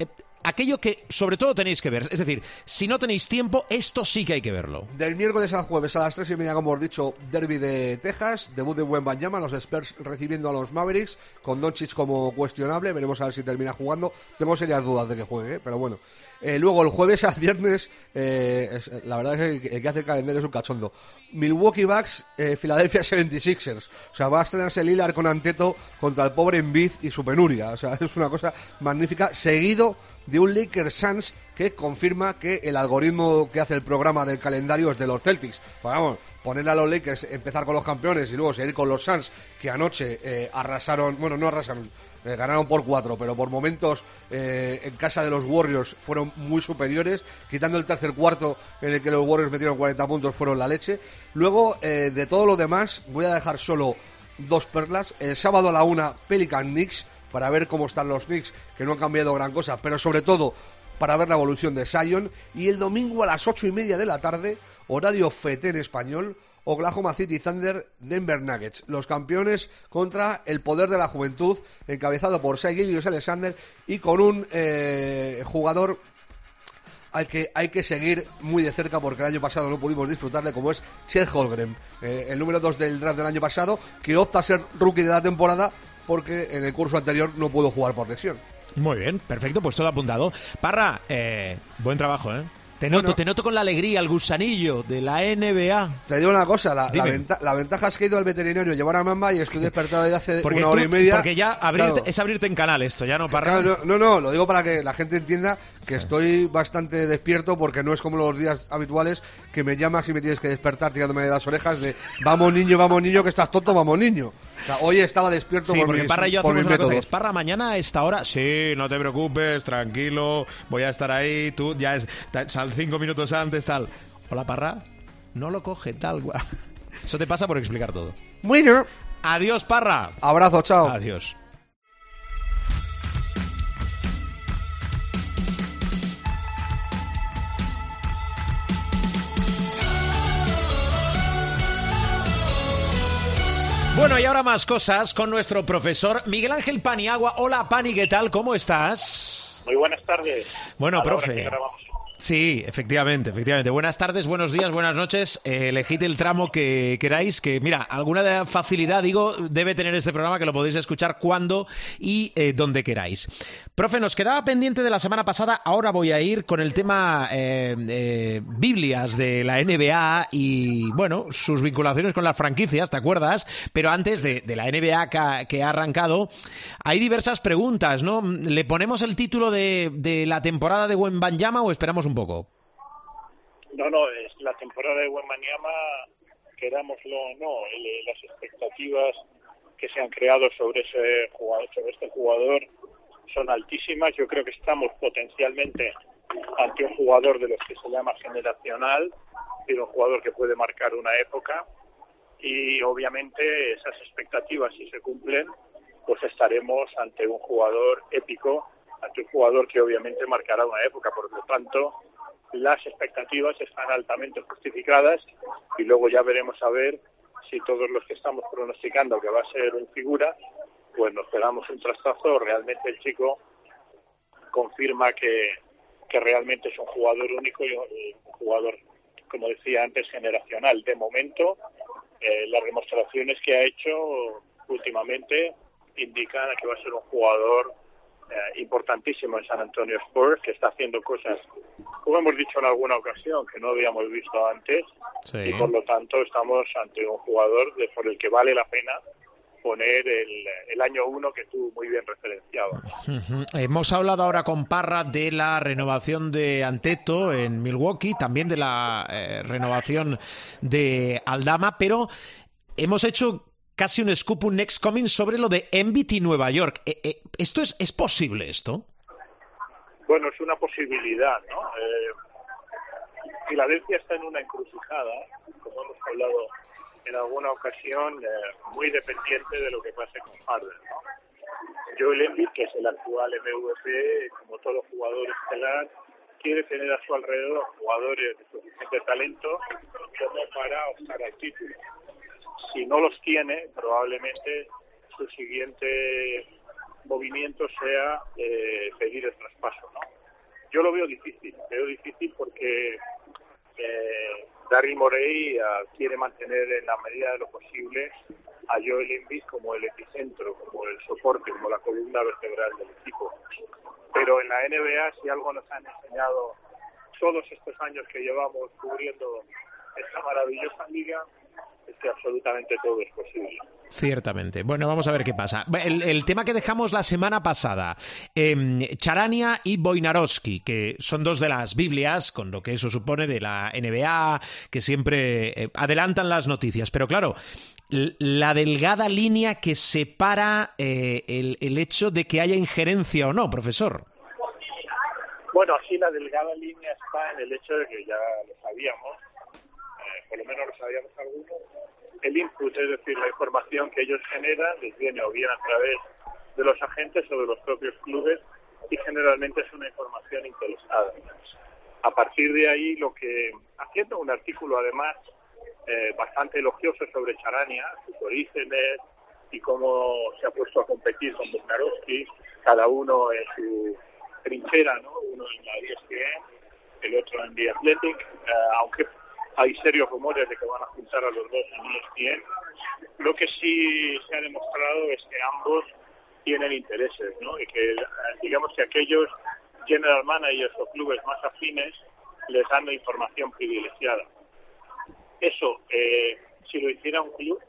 aquello que sobre todo tenéis que ver, es decir, si no tenéis tiempo, esto sí que hay que verlo. Del miércoles al jueves a las tres y media, como hemos dicho, derby de Texas, debut de Wembanyama, los Spurs recibiendo a los Mavericks, con Doncic como cuestionable, veremos a ver si termina jugando. Tengo serias dudas de que juegue, ¿eh? pero bueno. Eh, luego el jueves al viernes, eh, es- la verdad es que el que hace el calendario es un cachondo. Milwaukee Bucks, eh, Philadelphia 76ers. O sea, va a estrenarse Lillard con Anteto contra el pobre Embiid y su penuria. O sea, es una cosa magnífica. Seguido de un Lakers Suns que confirma que el algoritmo que hace el programa del calendario es de los Celtics. Pues vamos, poner a los Lakers, empezar con los campeones y luego seguir con los Suns que anoche eh, arrasaron, bueno, no arrasaron, eh, ganaron por cuatro, pero por momentos eh, en casa de los Warriors fueron muy superiores, quitando el tercer cuarto en el que los Warriors metieron 40 puntos, fueron la leche. Luego, de todo lo demás, voy a dejar solo dos perlas. El sábado a la una, Pelican Knicks, para ver cómo están los Knicks, que no han cambiado gran cosa, pero sobre todo para ver la evolución de Sion. Y el domingo a las ocho y media de la tarde, horario FET en español, Oklahoma City Thunder, Denver Nuggets, los campeones contra el poder de la juventud, encabezado por Shai Gilgeous Alexander y con un eh, jugador al que hay que seguir muy de cerca porque el año pasado no pudimos disfrutarle, como es Chet Holmgren, eh, el número 2 del draft del año pasado, que opta a ser rookie de la temporada porque en el curso anterior no pudo jugar por lesión. Muy bien, perfecto, pues todo apuntado. Parra, eh, buen trabajo, ¿eh? Te noto, Bueno. te noto con la alegría, el gusanillo de la NBA. Te digo una cosa, la, venta- la ventaja es que he ido al veterinario a llevar a mamá y estoy despertado desde hace Porque, una tú- hora y media. porque ya abrirte- Claro. es abrirte en canal esto, ya no, Parra. Claro, no, no, no, lo digo para que la gente entienda que estoy bastante despierto porque no es como los días habituales que me llamas y me tienes que despertar tirándome de las orejas de vamos niño, vamos niño, que estás tonto, vamos niño. O sea, hoy estaba despierto Sí, por porque mis, Parra y yo por hacemos una cosa. Parra, mañana a esta hora. Sí, no te preocupes, tranquilo. Voy a estar ahí. Tú ya es. Sal cinco minutos antes, tal. Hola, Parra. No lo coge, tal. gua- Eso te pasa por explicar todo. Bueno, Adiós, Parra. abrazo, chao. Adiós. Bueno, y ahora más cosas con nuestro profesor Miguel Ángel Paniagua. Hola, Pani, ¿qué tal? ¿Cómo estás? Muy buenas tardes. Bueno, profe. Sí, efectivamente, efectivamente. Buenas tardes, buenos días, buenas noches. Eh, elegid el tramo que queráis, que mira, alguna facilidad, digo, debe tener este programa que lo podéis escuchar cuando y eh, donde queráis. Profe, nos quedaba pendiente de la semana pasada, ahora voy a ir con el tema eh, eh, Biblias de la NBA y, bueno, sus vinculaciones con las franquicias, ¿te acuerdas? Pero antes de, la NBA que ha, arrancado, hay diversas preguntas, ¿no? ¿Le ponemos el título de, de la temporada de Wembanyama o esperamos poco? No, no, es la temporada de Wembanyama, querámoslo o no, el- las expectativas que se han creado sobre ese jugador, este jugador son altísimas. Yo creo que estamos potencialmente ante un jugador de los que se llama generacional, y un jugador que puede marcar una época y obviamente esas expectativas si se cumplen, pues estaremos ante un jugador épico, ante un jugador que obviamente marcará una época, por lo tanto las expectativas están altamente justificadas y luego ya veremos a ver si todos los que estamos pronosticando que va a ser un figura, pues nos pegamos un trastazo, realmente el chico confirma que, que realmente es un jugador único y un jugador, como decía antes, generacional. De momento, eh, las demostraciones que ha hecho últimamente indican que va a ser un jugador eh, importantísimo en San Antonio Spurs, que está haciendo cosas, como hemos dicho en alguna ocasión, que no habíamos visto antes, y por lo tanto estamos ante un jugador de, por el que vale la pena poner el, el año uno que tú muy bien referenciabas. Ujú. Hemos hablado ahora con Parra de la renovación de Anteto en Milwaukee, también de la eh, renovación de Aldama, pero hemos hecho casi un scoop, un next coming sobre lo de y Nueva York. Eh, eh, ¿Esto es, es posible esto? Bueno, es una posibilidad, ¿no? Eh, Filadelfia está en una encrucijada, como hemos hablado en alguna ocasión, eh, muy dependiente de lo que pase con Harden, ¿no? Joel Embiid, que es el actual MVP, como todo jugador estelar, quiere tener a su alrededor jugadores de suficiente talento como para optar al título. Si no los tiene, probablemente su siguiente movimiento sea eh, pedir el traspaso, ¿no? Yo lo veo difícil, veo difícil porque eh, Daryl Morey ah, quiere mantener en la medida de lo posible a Joel Embiid como el epicentro, como el soporte, como la columna vertebral del equipo. Pero en la NBA, si algo nos han enseñado todos estos años que llevamos cubriendo esta maravillosa liga, es que absolutamente todo es posible. Ciertamente. Bueno, vamos a ver qué pasa. El, el tema que dejamos la semana pasada, eh, Charania y Boinarowski, que son dos de las Biblias, con lo que eso supone de la NBA, que siempre eh, adelantan las noticias. Pero claro, la delgada línea que separa eh, el, el hecho de que haya injerencia o no, profesor. Bueno, aquí la delgada línea está en el hecho de que ya lo sabíamos, por lo menos lo sabíamos algunos, el input, es decir, la información que ellos generan, les viene o bien a través de los agentes o de los propios clubes y generalmente es una información interesada. A partir de ahí, lo que haciendo un artículo además eh, bastante elogioso sobre Charania, sus orígenes y cómo se ha puesto a competir con Buknarowski, cada uno en su trinchera, ¿no? uno en la ESPN, el otro en The Athletic, eh, aunque hay serios rumores de que van a juntar a los dos en ESPN. Lo que sí se ha demostrado es que ambos tienen intereses, ¿no? Y que, digamos que aquellos general managers o clubes más afines les dan la información privilegiada. Eso, eh, si lo hiciera un club,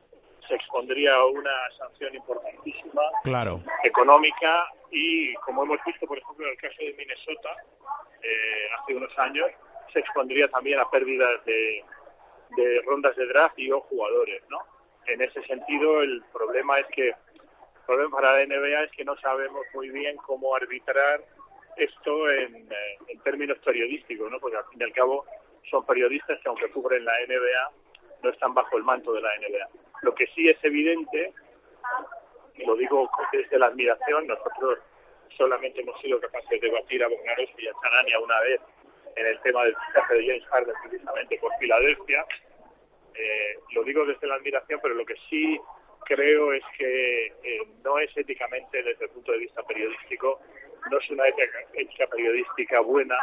se expondría a una sanción importantísima Claro. económica y, como hemos visto, por ejemplo, en el caso de Minnesota, eh, hace unos años, se expondría también a pérdidas de, rondas de draft y o jugadores, ¿no? En ese sentido, el problema es que el problema para la NBA es que no sabemos muy bien cómo arbitrar esto en, eh, en términos periodísticos, ¿no? Porque al fin y al cabo son periodistas que aunque cubren la NBA no están bajo el manto de la NBA. Lo que sí es evidente, y lo digo desde la admiración, nosotros solamente hemos sido capaces de batir a Bognarovsky y a Chanania una vez en el tema del fichaje de James Harden precisamente por Filadelfia. Eh, lo digo desde la admiración, pero lo que sí creo es que eh, no es éticamente, desde el punto de vista periodístico, no es una ética, ética periodística buena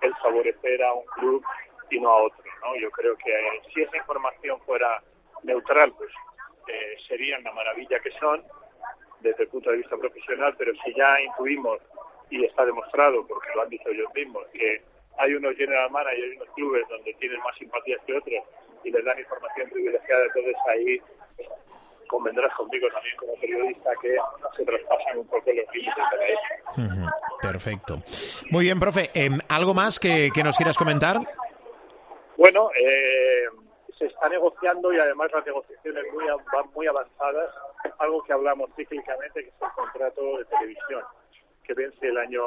el favorecer a un club y no a otro. ¿no? Yo creo que eh, si esa información fuera neutral, pues eh, serían la maravilla que son desde el punto de vista profesional, pero si ya intuimos y está demostrado, porque lo han dicho ellos mismos, que hay unos general managers y unos clubes donde tienen más simpatías que otros y les dan información privilegiada, entonces ahí convendrás conmigo también como periodista que se traspasan un poco los límites de la Perfecto. Muy bien, profe. Em, ¿Algo más que, que nos quieras comentar? Bueno, eh, se está negociando y además las negociaciones muy, van muy avanzadas, algo que hablamos cíclicamente, que es el contrato de televisión, que vence el año,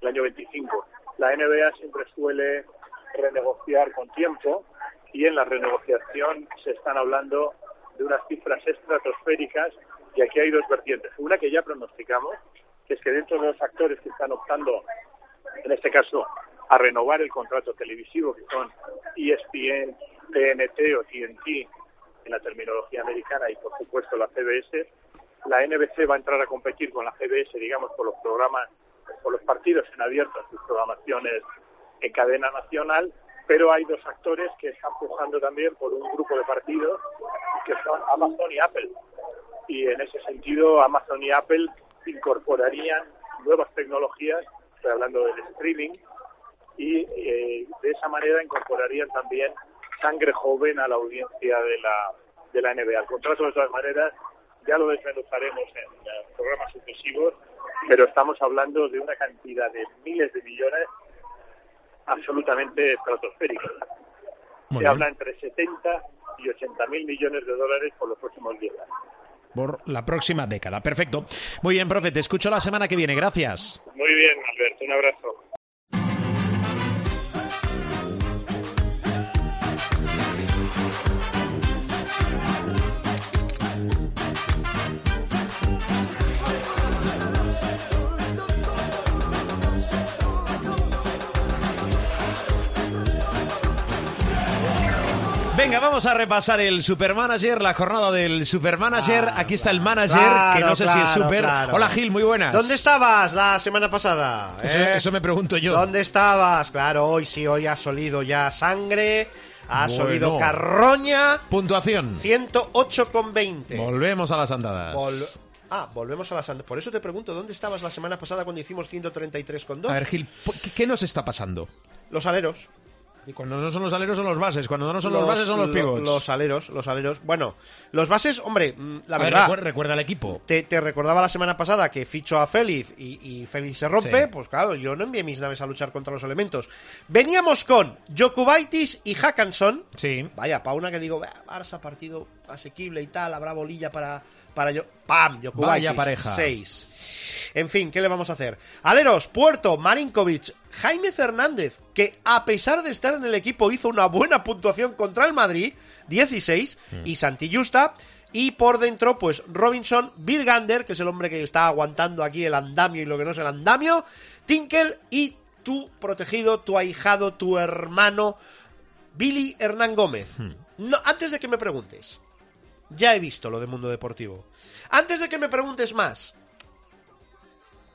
el año 25. La NBA siempre suele renegociar con tiempo y en la renegociación se están hablando de unas cifras estratosféricas y aquí hay dos vertientes. Una que ya pronosticamos, que es que dentro de los actores que están optando, en este caso, a renovar el contrato televisivo, que son ESPN, TNT o TNT en la terminología americana y por supuesto la CBS, la NBC va a entrar a competir con la CBS, digamos, por los programas, por los partidos en abierto, en sus programaciones en cadena nacional, pero hay dos actores que están pujando también por un grupo de partidos que son Amazon y Apple. Y en ese sentido, Amazon y Apple incorporarían nuevas tecnologías, estoy hablando del streaming, y eh, de esa manera incorporarían también sangre joven a la audiencia de la, de la NBA. El contrato, de todas maneras, ya lo desmenuzaremos en eh, programas sucesivos, pero estamos hablando de una cantidad de miles de millones absolutamente estratosféricos. Muy Se habla entre 70 y 80 mil millones de dólares por los próximos 10 años. Por la próxima década. Perfecto. Muy bien, profe. Te escucho la semana que viene. Gracias. Muy bien, Alberto, un abrazo. Venga, vamos a repasar el Supermanager, la jornada del Supermanager. Aquí está el manager, Claro, que no sé si es super. Hola Gil, muy buenas. ¿Dónde estabas la semana pasada? Eso, eh? eso me pregunto yo. ¿Dónde estabas? Claro, hoy sí, hoy ha solido ya sangre, ha Bueno. solido carroña, Puntuación. 108,20. Volvemos a las andadas. Vol- ah, volvemos a las andas. Por eso te pregunto, ¿dónde estabas la semana pasada cuando hicimos 133,2? A ver, Gil, ¿por ¿qué, qué nos está pasando? Los aleros. Y cuando no son los aleros son los bases, cuando no son los, bases son los lo- pivots. Los aleros, los aleros. Bueno, los bases, hombre, mm, la A verdad. recuer- recuerda al equipo. Te, te recordaba la semana pasada que ficho a Félix y, y Félix se rompe, Sí. pues claro, yo no envié mis naves a luchar contra los elementos. Veníamos con Jokubaitis y Hackanson. Sí. Vaya, para una que digo, "Bah, Barça partido asequible y tal, habrá bolilla para, para yo. ¡Pam! Jokubaitis, Vaya pareja. 6. En fin, ¿qué le vamos a hacer? Aleros, Puerto, Marinkovic, Jaime Fernández, que a pesar de estar en el equipo hizo una buena puntuación contra el Madrid, 16, y Santi Justa. Y por dentro, pues Robinson, Birgander, que es el hombre que está aguantando aquí el andamio y lo que no es el andamio, Tinkel y tu protegido, tu ahijado, tu hermano, Billy Hernán Gómez. No, antes de que me preguntes, ya he visto lo de Mundo Deportivo. Antes de que me preguntes más,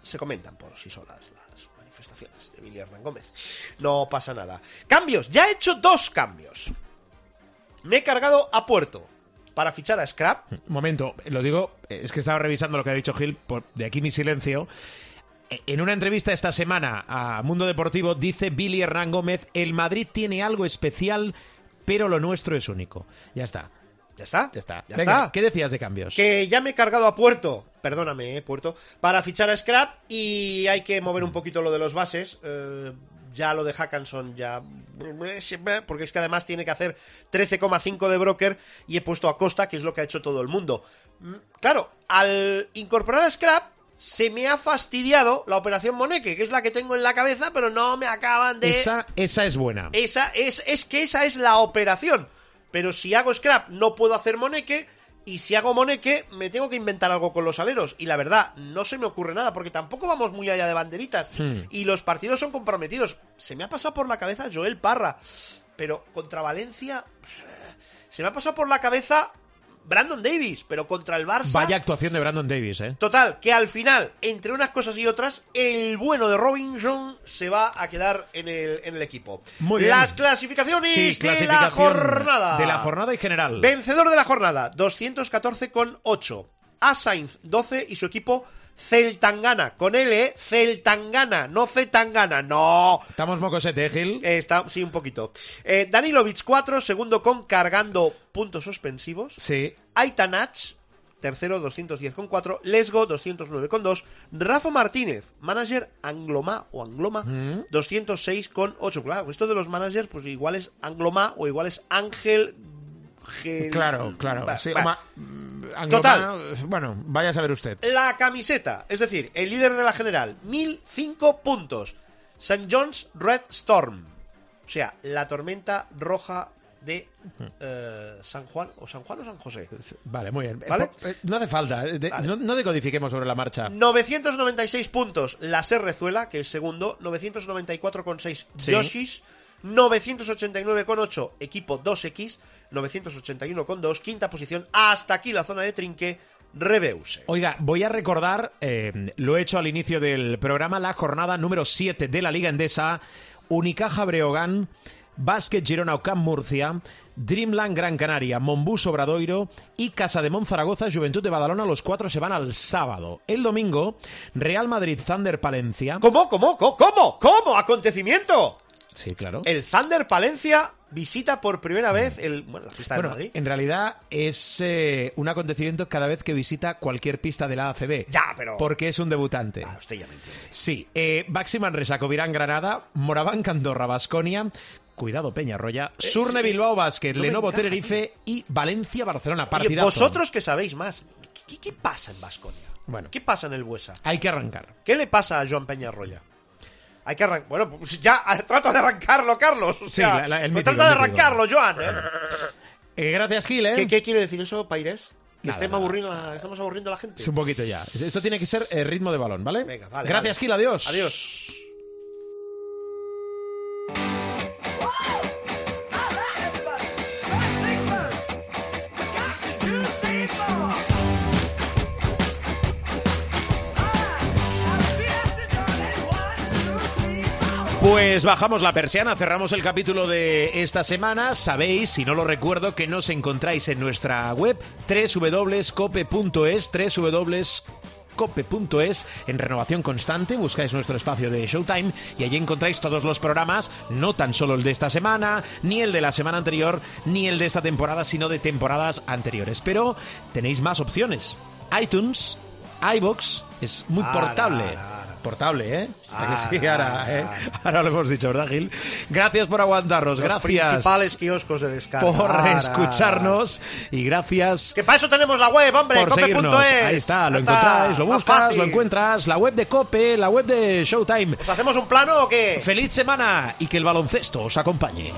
se comentan por sí solas las manifestaciones de Billy Hernán Gómez. No pasa nada. Cambios, ya he hecho dos cambios. Me he cargado a Puerto para fichar a Scrap. Un momento, lo digo, es que estaba revisando lo que ha dicho Gil, por, de aquí mi silencio. E- En una entrevista esta semana a Mundo Deportivo dice Billy Hernán Gómez, el Madrid tiene algo especial, pero lo nuestro es único. Ya está, ¿Ya está? ya está. ¿Ya Venga, está? ¿Qué decías de cambios? Que ya me he cargado a Puerto, perdóname, eh, Puerto, para fichar a Scrap y hay que mover un poquito lo de los bases. eh, ya lo de Hackanson ya... Porque es que además tiene que hacer 13,5 de broker y he puesto a Costa, que es lo que ha hecho todo el mundo. Mm, Claro, al incorporar a Scrap se me ha fastidiado la operación Moneque, que es la que tengo en la cabeza, pero no me acaban de... Esa, esa es buena. Esa es, es que esa es la operación. Pero si hago scrap no puedo hacer moneque. Y si hago moneque, me tengo que inventar algo con los aleros. Y la verdad, no se me ocurre nada, porque tampoco vamos muy allá de banderitas. Hmm. Y los partidos son comprometidos. Se me ha pasado por la cabeza Joel Parra. Pero contra Valencia. Se me ha pasado por la cabeza Brandon Davis. Pero contra el Barça. Vaya actuación de Brandon Davis, ¿eh? Total, que al final, entre unas cosas y otras, el bueno de Robinson se va a quedar en el, en el equipo. Muy bien. Las clasificaciones Sí, de la jornada. De la jornada en general. Vencedor de la jornada, 214,8. A Sainz, 12 y su equipo Celtangana. Con L, ¿eh? Celtangana, no Zetangana, no. Estamos mocosete, ¿eh, Gil? Eh, Está, sí, un poquito. Eh, Danilovic, 4, segundo con cargando puntos suspensivos. Sí. Aitanach, tercero 210,4, Lesgo 209,2, Rafa Martínez, manager Angloma o Angloma, Mm. 206,8. Claro, esto de los managers, pues igual es Angloma o igual es Ángel. Gel- Claro, claro. Va, sí, va. oma- Total. Bueno, vaya a saber usted. La camiseta, es decir, el líder de la general, 1005 puntos. St. John's Red Storm. O sea, la tormenta roja de eh, San Juan, o San Juan o San José. Vale, muy bien. ¿Vale? Eh, eh, No hace falta. de- Vale. No, no decodifiquemos sobre la marcha. 996 puntos la Serrezuela, que es segundo. 994,6 Sí. Yoshis. 989,8 equipo 2X. 981,2 quinta posición. Hasta aquí la zona de trinque. Rebeuse. Oiga, voy a recordar, eh, lo he hecho al inicio del programa, la jornada número 7 de la Liga Endesa, Unicaja Breogán, Básquet Girona Ocam Murcia, Dreamland Gran Canaria, Monbus Obradoiro y Casa de Zaragoza, Juventud de Badalona, los cuatro se van al sábado. El domingo, Real Madrid Thunder Palencia. ¿Cómo, cómo, cómo, cómo? ¿Cómo? ¿Acontecimiento? Sí, claro. El Thunder Palencia visita por primera vez el, bueno, la pista de Madrid. en realidad es eh, un acontecimiento cada vez que visita cualquier pista de la ACB. Ya, pero- Porque es un debutante. Ah, usted ya me entiende. Sí, eh, Baxi Manresa, Covirán Granada, Moraván Candorra, Basconia, cuidado Peñarroya, Surne Eh, sí. Bilbao Basket, No Lenovo encaja, Tenerife y Valencia Barcelona. Oye, Partidazo. vosotros que sabéis más, ¿qué, pasa en Vasconia? Bueno. ¿Qué pasa en el Buesa? Hay que arrancar. ¿Qué le pasa a Joan Peñarroya? Hay que arrancar. Bueno, pues ya ah, trata de arrancarlo, Carlos. O Sí, sea, la- la- el pues mítico, trata de el arrancarlo, Joan. ¿eh? Eh, gracias, Gil. ¿eh? ¿Qué, qué quiere decir eso, Paires? Que Nada, estemos aburriendo, la- estamos aburriendo a la gente. Es un poquito ya. Esto tiene que ser eh, ritmo de balón, ¿vale? Venga, vale. Gracias, vale. Gil. Adiós. Adiós. Pues bajamos la persiana, cerramos el capítulo de esta semana. Sabéis, si no lo recuerdo, que nos encontráis en nuestra web www.cope.es, www.cope.es, en renovación constante. Buscáis nuestro espacio de Showtime y allí encontráis todos los programas, no tan solo el de esta semana, ni el de la semana anterior, ni el de esta temporada, sino de temporadas anteriores. Pero tenéis más opciones. iTunes, iBox, es muy portable. Portable, ¿eh? ¿A que Ah, sí? ahora, ¿eh? ah. ahora lo hemos dicho, ¿verdad, Gil? Gracias por aguantarnos, Los gracias principales kioscos de descarga. por Ahora. escucharnos y gracias Que para eso tenemos la web, hombre, cope.es. Ahí está, lo está, encontráis, lo buscas, lo encuentras, la web de Cope, la web de Showtime. ¿Os hacemos un plano o qué? Feliz semana y que el baloncesto os acompañe.